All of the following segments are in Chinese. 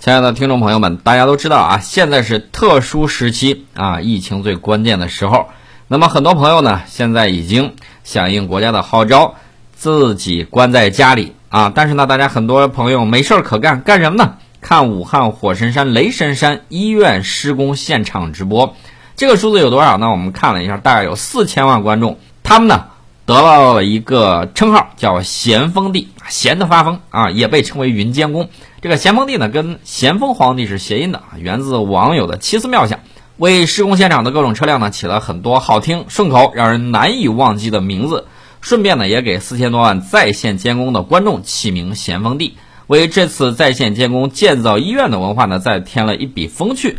亲爱的听众朋友们，大家都知道啊，现在是特殊时期啊，疫情最关键的时候。那么很多朋友呢，现在已经响应国家的号召，自己关在家里啊。但是呢，大家很多朋友没事儿可干，干什么呢？看武汉火神山雷神山医院施工现场直播。这个数字有多少呢？我们看了一下，大概有四千万观众。他们呢？得到了一个称号，叫咸丰帝，咸的发疯啊，也被称为云监工。这个咸丰帝呢，跟咸丰皇帝是谐音的，源自网友的奇思妙想，为施工现场的各种车辆呢起了很多好听、顺口、让人难以忘记的名字。顺便呢，也给四千多万在线监工的观众起名咸丰帝，为这次在线监工建造医院的文化呢，再添了一笔风趣。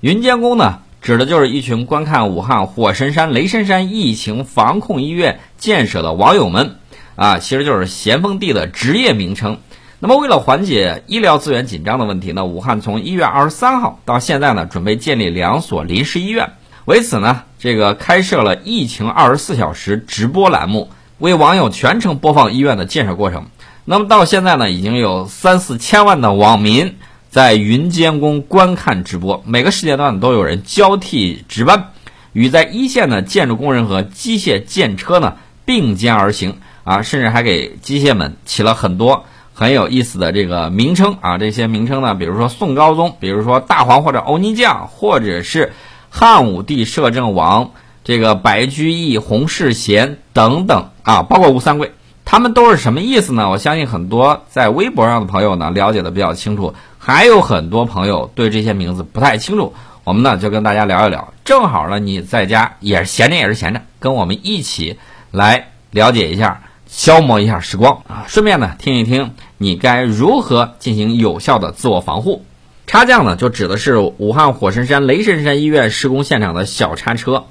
云监工呢？指的就是一群观看武汉火神山雷神山疫情防控医院建设的网友们，啊，其实就是咸丰帝的职业名称。那么，为了缓解医疗资源紧张的问题呢，武汉从一月二十三号到现在呢，准备建立两所临时医院。为此呢，这个开设了疫情二十四小时直播栏目，为网友全程播放医院的建设过程。那么到现在呢，已经有三四千万的网民。在云监工观看直播，每个时间段都有人交替值班，与在一线的建筑工人和机械建车呢并肩而行啊，甚至还给机械们起了很多很有意思的这个名称啊。这些名称呢，比如说宋高宗，比如说大黄或者欧尼酱，或者是汉武帝摄政王这个白居易、洪世贤等等啊，包括吴三桂，他们都是什么意思呢？我相信很多在微博上的朋友呢了解的比较清楚。还有很多朋友对这些名字不太清楚，我们呢就跟大家聊一聊。正好呢，你在家也闲着也是闲着，跟我们一起来了解一下，消磨一下时光啊。顺便呢，听一听你该如何进行有效的自我防护。插降呢，就指的是武汉火神山雷神山医院施工现场的小叉车。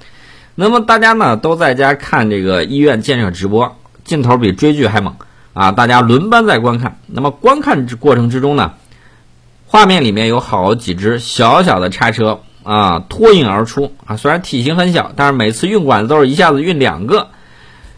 那么大家呢都在家看这个医院建设直播，劲头比追剧还猛啊！大家轮班在观看。那么观看过程之中呢？画面里面有好几只小小的叉车啊，脱颖而出啊！虽然体型很小，但是每次运管子都是一下子运两个。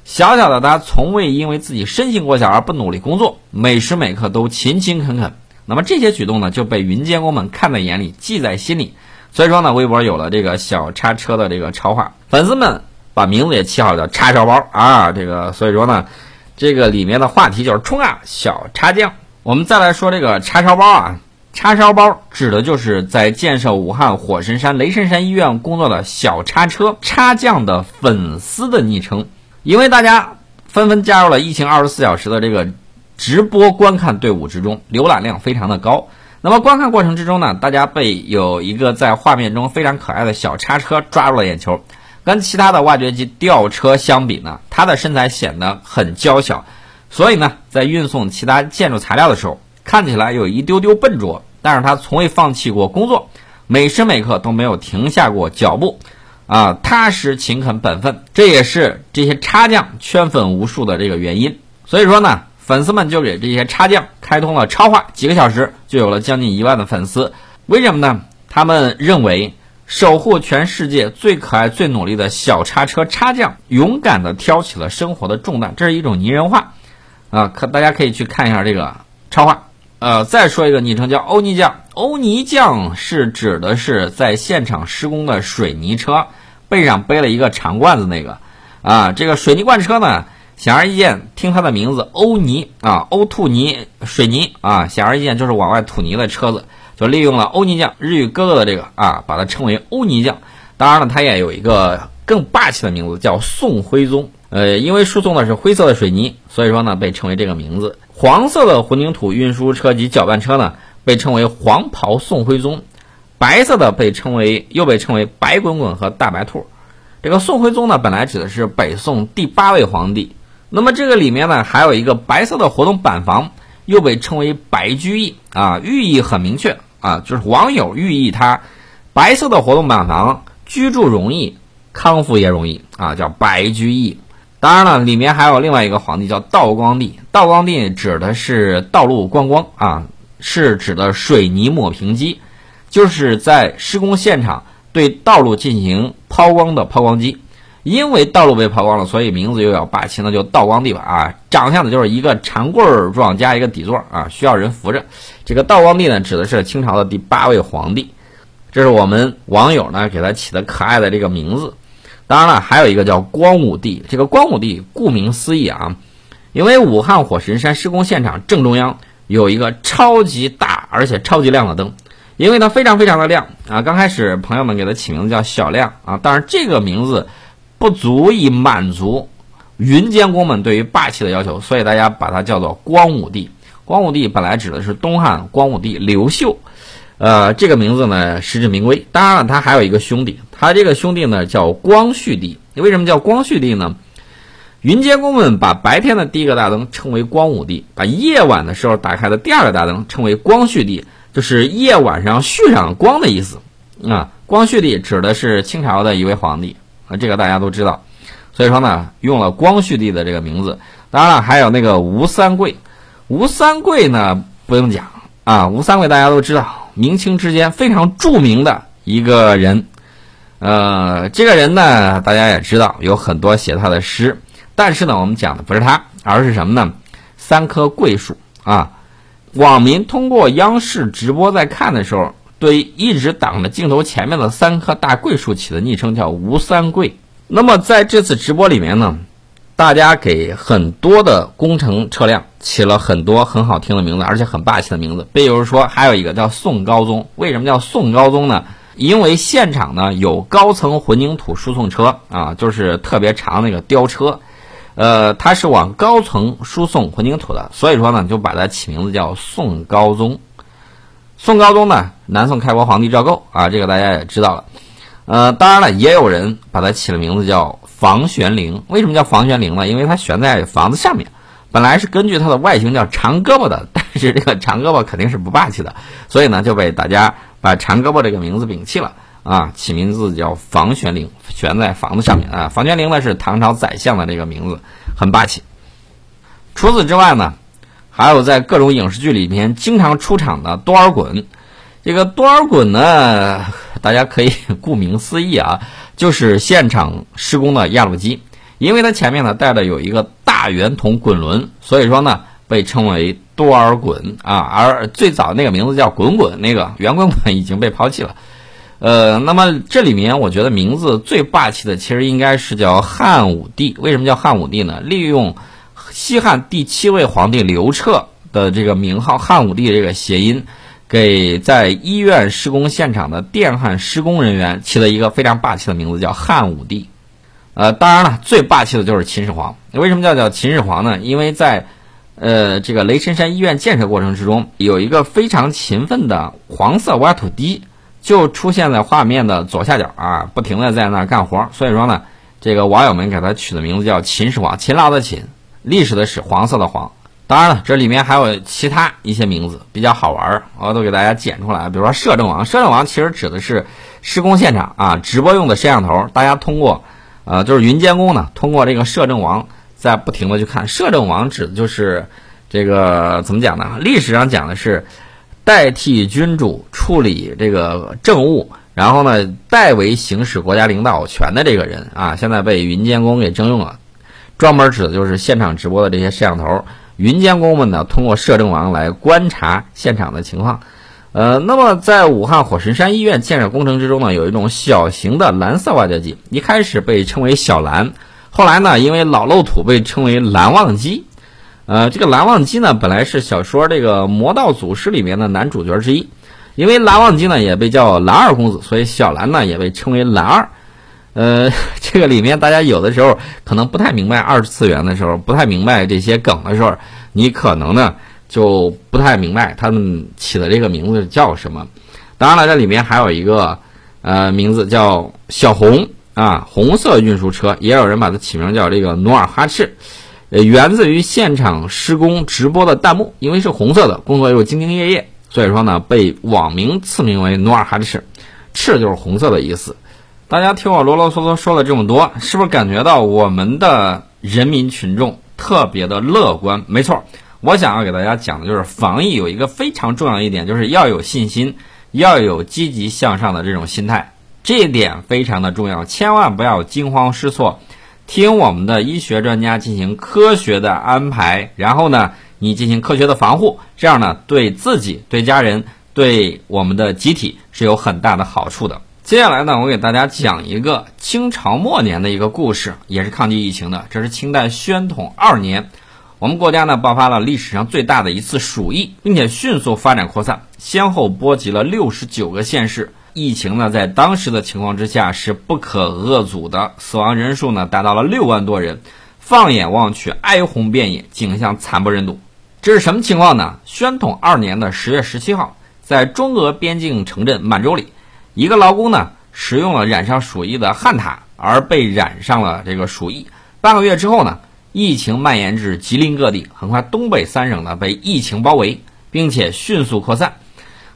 小小的他从未因为自己身形过小而不努力工作，每时每刻都勤勤恳恳。那么这些举动呢，就被云监工们看在眼里，记在心里。所以说呢，微博有了这个小叉车的这个超话，粉丝们把名字也起好，叫叉烧包啊。这个所以说呢，这个里面的话题就是冲啊，小叉酱。我们再来说这个叉烧包啊。叉烧包指的就是在建设武汉火神山雷神山医院工作的小叉车叉匠的粉丝的昵称，因为大家纷纷加入了疫情二十四小时的这个直播观看队伍之中，浏览量非常的高。那么观看过程之中呢，大家被有一个在画面中非常可爱的小叉车抓住了眼球。跟其他的挖掘机吊车相比呢，它的身材显得很娇小，所以呢，在运送其他建筑材料的时候，看起来有一丢丢笨拙。但是他从未放弃过工作，每时每刻都没有停下过脚步，啊，踏实勤恳本分，这也是这些插将圈粉无数的这个原因。所以说呢，粉丝们就给这些插将开通了超话，几个小时就有了将近一万的粉丝。为什么呢？他们认为守护全世界最可爱、最努力的小叉车插将，勇敢地挑起了生活的重担，这是一种拟人化，啊，可大家可以去看一下这个超话。呃，再说一个昵称叫欧尼酱，欧尼酱是指的是在现场施工的水泥车，背上背了一个长罐子那个，啊，这个水泥罐车呢，显而易见，听它的名字欧尼啊，欧吐泥水泥啊，显而易见就是往外吐泥的车子，就利用了欧尼酱日语哥哥的这个啊，把它称为欧尼酱。当然了，它也有一个更霸气的名字叫宋徽宗。呃，因为输送的是灰色的水泥，所以说呢被称为这个名字。黄色的混凝土运输车及搅拌车呢被称为黄袍宋徽宗，白色的被称为又被称为白滚滚和大白兔。这个宋徽宗呢本来指的是北宋第八位皇帝，那么这个里面呢还有一个白色的活动板房，又被称为白居易啊，寓意很明确啊，就是网友寓意他白色的活动板房居住容易，康复也容易啊，叫白居易。当然了，里面还有另外一个皇帝叫道光帝。道光帝指的是道路观光啊，是指的水泥抹平机，就是在施工现场对道路进行抛光的抛光机。因为道路被抛光了，所以名字又要霸气，那就道光帝吧啊！长相呢就是一个长棍儿状加一个底座啊，需要人扶着。这个道光帝呢，指的是清朝的第八位皇帝。这是我们网友呢给他起的可爱的这个名字。当然了，还有一个叫光武帝。这个光武帝顾名思义啊，因为武汉火神山施工现场正中央有一个超级大而且超级亮的灯，因为它非常非常的亮啊。刚开始朋友们给它起名字叫小亮啊，但是这个名字不足以满足云监工们对于霸气的要求，所以大家把它叫做光武帝。光武帝本来指的是东汉光武帝刘秀。呃，这个名字呢实至名归。当然了，他还有一个兄弟，他这个兄弟呢叫光绪帝。为什么叫光绪帝呢？云监工们把白天的第一个大灯称为光武帝，把夜晚的时候打开的第二个大灯称为光绪帝，就是夜晚上续上光的意思。啊，光绪帝指的是清朝的一位皇帝啊，这个大家都知道。所以说呢，用了光绪帝的这个名字。当然了，还有那个吴三桂。吴三桂呢不用讲啊，吴三桂大家都知道。明清之间非常著名的一个人，呃，这个人呢，大家也知道有很多写他的诗，但是呢，我们讲的不是它，而是什么呢？三棵桂树啊！网民通过央视直播在看的时候，对一直挡着镜头前面的三棵大桂树起的昵称叫“吴三桂”。那么在这次直播里面呢？大家给很多的工程车辆起了很多很好听的名字，而且很霸气的名字。比如说，还有一个叫宋高宗。为什么叫宋高宗呢？因为现场呢有高层混凝土输送车啊，就是特别长那个吊车，呃，它是往高层输送混凝土的，所以说呢就把它起名字叫宋高宗。宋高宗呢，南宋开国皇帝赵构啊，这个大家也知道了。呃，当然了，也有人把它起了名字叫。房玄龄为什么叫房玄龄呢？因为它悬在房子上面，本来是根据它的外形叫长胳膊的，但是这个长胳膊肯定是不霸气的，所以呢就被大家把长胳膊这个名字摒弃了啊，起名字叫房玄龄，悬在房子上面啊。房玄龄呢是唐朝宰相的这个名字，很霸气。除此之外呢，还有在各种影视剧里面经常出场的多尔衮，这个多尔衮呢，大家可以 顾名思义啊。就是现场施工的压路机，因为它前面呢带的有一个大圆筒滚轮，所以说呢被称为多尔衮啊。而最早那个名字叫滚滚，那个圆滚滚已经被抛弃了。呃，那么这里面我觉得名字最霸气的其实应该是叫汉武帝。为什么叫汉武帝呢？利用西汉第七位皇帝刘彻的这个名号汉武帝这个谐音。给在医院施工现场的电焊施工人员起了一个非常霸气的名字，叫汉武帝。呃，当然了，最霸气的就是秦始皇。为什么叫叫秦始皇呢？因为在呃这个雷神山医院建设过程之中，有一个非常勤奋的黄色挖土机，就出现在画面的左下角啊，不停的在那干活。所以说呢，这个网友们给他取的名字叫秦始皇，勤劳的勤，历史的史，黄色的黄。当然了，这里面还有其他一些名字比较好玩儿，我都给大家剪出来。比如说摄政王，摄政王其实指的是施工现场啊直播用的摄像头，大家通过呃就是云监工呢，通过这个摄政王在不停的去看。摄政王指的就是这个怎么讲呢？历史上讲的是代替君主处理这个政务，然后呢代为行使国家领导权的这个人啊，现在被云监工给征用了，专门指的就是现场直播的这些摄像头。云监工们呢，通过摄政王来观察现场的情况。呃，那么在武汉火神山医院建设工程之中呢，有一种小型的蓝色挖掘机，一开始被称为小蓝，后来呢，因为老漏土被称为蓝忘机。呃，这个蓝忘机呢，本来是小说这个《魔道祖师》里面的男主角之一，因为蓝忘机呢也被叫蓝二公子，所以小蓝呢也被称为蓝二。呃，这个里面大家有的时候可能不太明白二次元的时候，不太明白这些梗的时候，你可能呢就不太明白他们起的这个名字叫什么。当然了，这里面还有一个呃名字叫小红啊，红色运输车，也有人把它起名叫这个努尔哈赤，呃，源自于现场施工直播的弹幕，因为是红色的，工作又兢兢业业，所以说呢被网民赐名为努尔哈赤，赤就是红色的意思。大家听我啰啰嗦嗦说了这么多，是不是感觉到我们的人民群众特别的乐观？没错，我想要给大家讲的就是防疫有一个非常重要的一点，就是要有信心，要有积极向上的这种心态。这一点非常的重要，千万不要惊慌失措，听我们的医学专家进行科学的安排，然后呢，你进行科学的防护，这样呢，对自己、对家人、对我们的集体是有很大的好处的。接下来呢，我给大家讲一个清朝末年的一个故事，也是抗击疫情的。这是清代宣统二年，我们国家呢爆发了历史上最大的一次鼠疫，并且迅速发展扩散，先后波及了六十九个县市。疫情呢，在当时的情况之下是不可遏阻的，死亡人数呢达到了六万多人。放眼望去，哀鸿遍野，景象惨不忍睹。这是什么情况呢？宣统二年的十月十七号，在中俄边境城镇满洲里，一个劳工呢使用了染上鼠疫的旱獭，而被染上了这个鼠疫。半个月之后呢，疫情蔓延至吉林各地，很快东北三省呢被疫情包围，并且迅速扩散。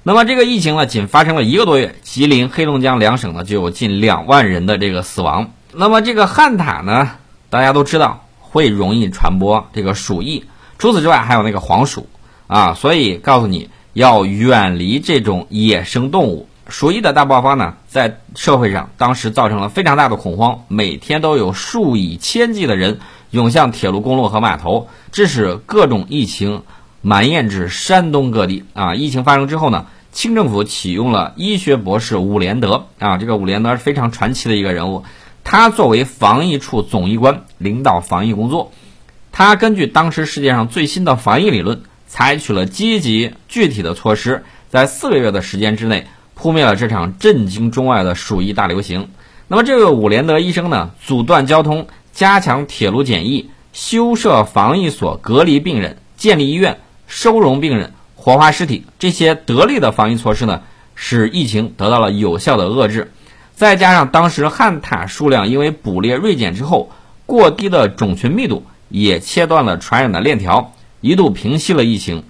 那么这个疫情呢，仅发生了一个多月，吉林、黑龙江两省呢就有近两万人的这个死亡。那么这个旱獭呢，大家都知道会容易传播这个鼠疫。除此之外，还有那个黄鼠啊，所以告诉你要远离这种野生动物。鼠疫的大爆发呢，在社会上当时造成了非常大的恐慌，每天都有数以千计的人涌向铁路、公路和码头，致使各种疫情。蔓延至山东各地啊！疫情发生之后呢，清政府启用了医学博士伍连德啊，这个伍连德是非常传奇的一个人物。他作为防疫处总医官，领导防疫工作。他根据当时世界上最新的防疫理论，采取了积极具体的措施，在四个月的时间之内，扑灭了这场震惊中外的鼠疫大流行。那么，这个伍连德医生呢，阻断交通，加强铁路检疫，修设防疫所，隔离病人，建立医院。收容病人、火化尸体，这些得力的防疫措施呢，使疫情得到了有效的遏制。再加上当时旱獭数量因为捕猎锐减之后过低的种群密度，也切断了传染的链条，一度平息了疫情。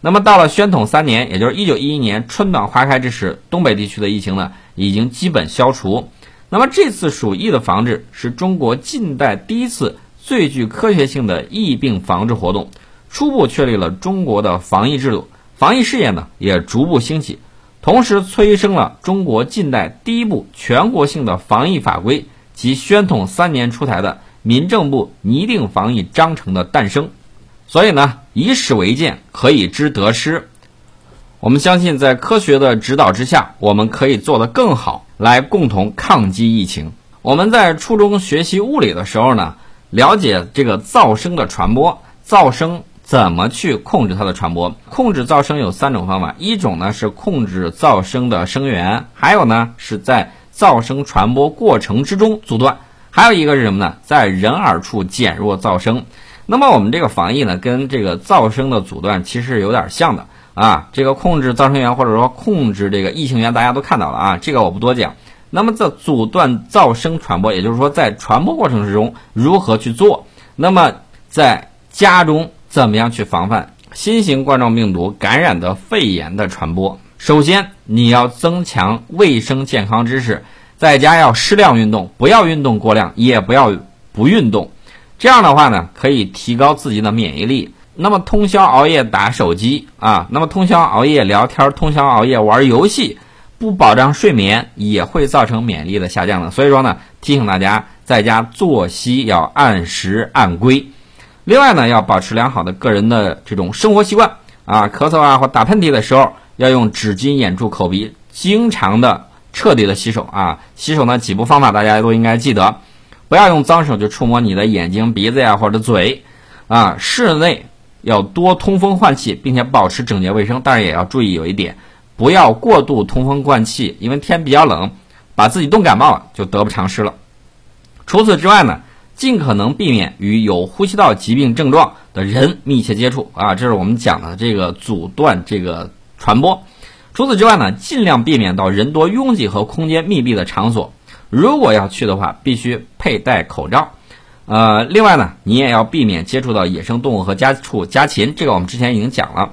那么到了宣统三年，也就是一九一一年春暖花开之时，东北地区的疫情呢，已经基本消除。那么这次鼠疫的防治是中国近代第一次最具科学性的疫病防治活动。初步确立了中国的防疫制度，防疫事业呢也逐步兴起，同时催生了中国近代第一部全国性的防疫法规及宣统三年出台的民政部拟定防疫章程的诞生。所以呢，以史为鉴，可以知得失。我们相信，在科学的指导之下，我们可以做得更好，来共同抗击疫情。我们在初中学习物理的时候呢，了解这个噪声的传播，噪声。怎么去控制它的传播？控制噪声有三种方法，一种呢是控制噪声的声源，还有呢是在噪声传播过程之中阻断，还有一个是什么呢？在人耳处减弱噪声。那么我们这个防疫呢，跟这个噪声的阻断其实有点像的啊。这个控制噪声源或者说控制这个异性源，大家都看到了啊，这个我不多讲。那么在阻断噪声传播，也就是说在传播过程之中如何去做？那么在家中。怎么样去防范新型冠状病毒感染的肺炎的传播？首先，你要增强卫生健康知识，在家要适量运动，不要运动过量，也不要不运动。这样的话呢，可以提高自己的免疫力。那么，通宵熬夜打手机啊，那么通宵熬夜聊天，通宵熬夜玩游戏，不保障睡眠，也会造成免疫力的下降的。所以说呢，提醒大家在家作息要按时按规。另外呢，要保持良好的个人的这种生活习惯啊，咳嗽啊或打喷嚏的时候，要用纸巾掩住口鼻，经常的彻底的洗手啊。洗手呢几步方法大家都应该记得，不要用脏手去触摸你的眼睛、鼻子呀或者嘴啊。室内要多通风换气，并且保持整洁卫生，但是也要注意有一点，不要过度通风换气，因为天比较冷，把自己冻感冒了就得不偿失了。除此之外呢。尽可能避免与有呼吸道疾病症状的人密切接触啊，这是我们讲的这个阻断这个传播。除此之外呢，尽量避免到人多拥挤和空间密闭的场所。如果要去的话，必须佩戴口罩。呃，另外呢，你也要避免接触到野生动物和家畜家禽，这个我们之前已经讲了。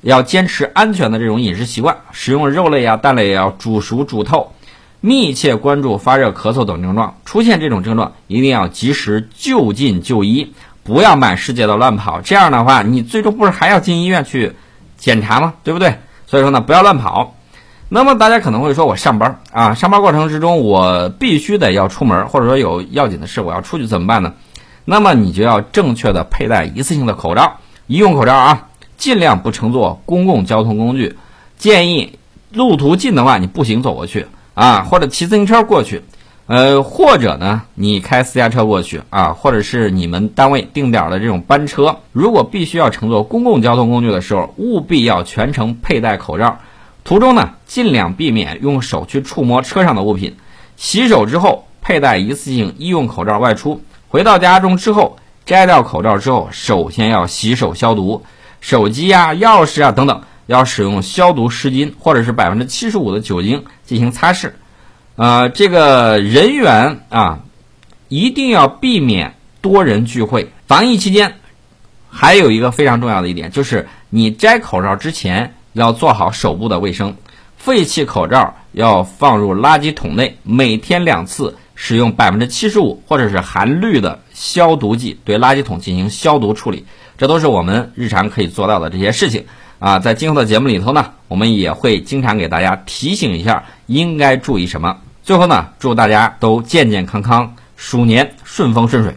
要坚持安全的这种饮食习惯，食用肉类啊、蛋类也要煮熟煮透。密切关注发热、咳嗽等症状，出现这种症状一定要及时就近就医，不要满世界的乱跑。这样的话，你最终不是还要进医院去检查吗？对不对？所以说呢，不要乱跑。那么大家可能会说，我上班啊，上班过程之中我必须得要出门，或者说有要紧的事我要出去怎么办呢？那么你就要正确的佩戴一次性的口罩，医用口罩啊，尽量不乘坐公共交通工具，建议路途近的话你步行走过去啊，或者骑自行车过去，呃，或者呢你开私家车过去啊，或者是你们单位定点的这种班车，如果必须要乘坐公共交通工具的时候，务必要全程佩戴口罩。途中呢，尽量避免用手去触摸车上的物品。洗手之后，佩戴一次性医用口罩外出。回到家中之后，摘掉口罩之后，首先要洗手消毒。手机呀、钥匙啊等等，要使用消毒湿巾或者是百分之七十五的酒精进行擦拭。呃，这个人员啊，一定要避免多人聚会。防疫期间，还有一个非常重要的一点，就是你摘口罩之前。要做好手部的卫生，废弃口罩要放入垃圾桶内，每天两次使用百分之七十五或者是含氯的消毒剂对垃圾桶进行消毒处理，这都是我们日常可以做到的这些事情啊。在今后的节目里头呢，我们也会经常给大家提醒一下应该注意什么。最后呢，祝大家都健健康康，鼠年顺风顺水。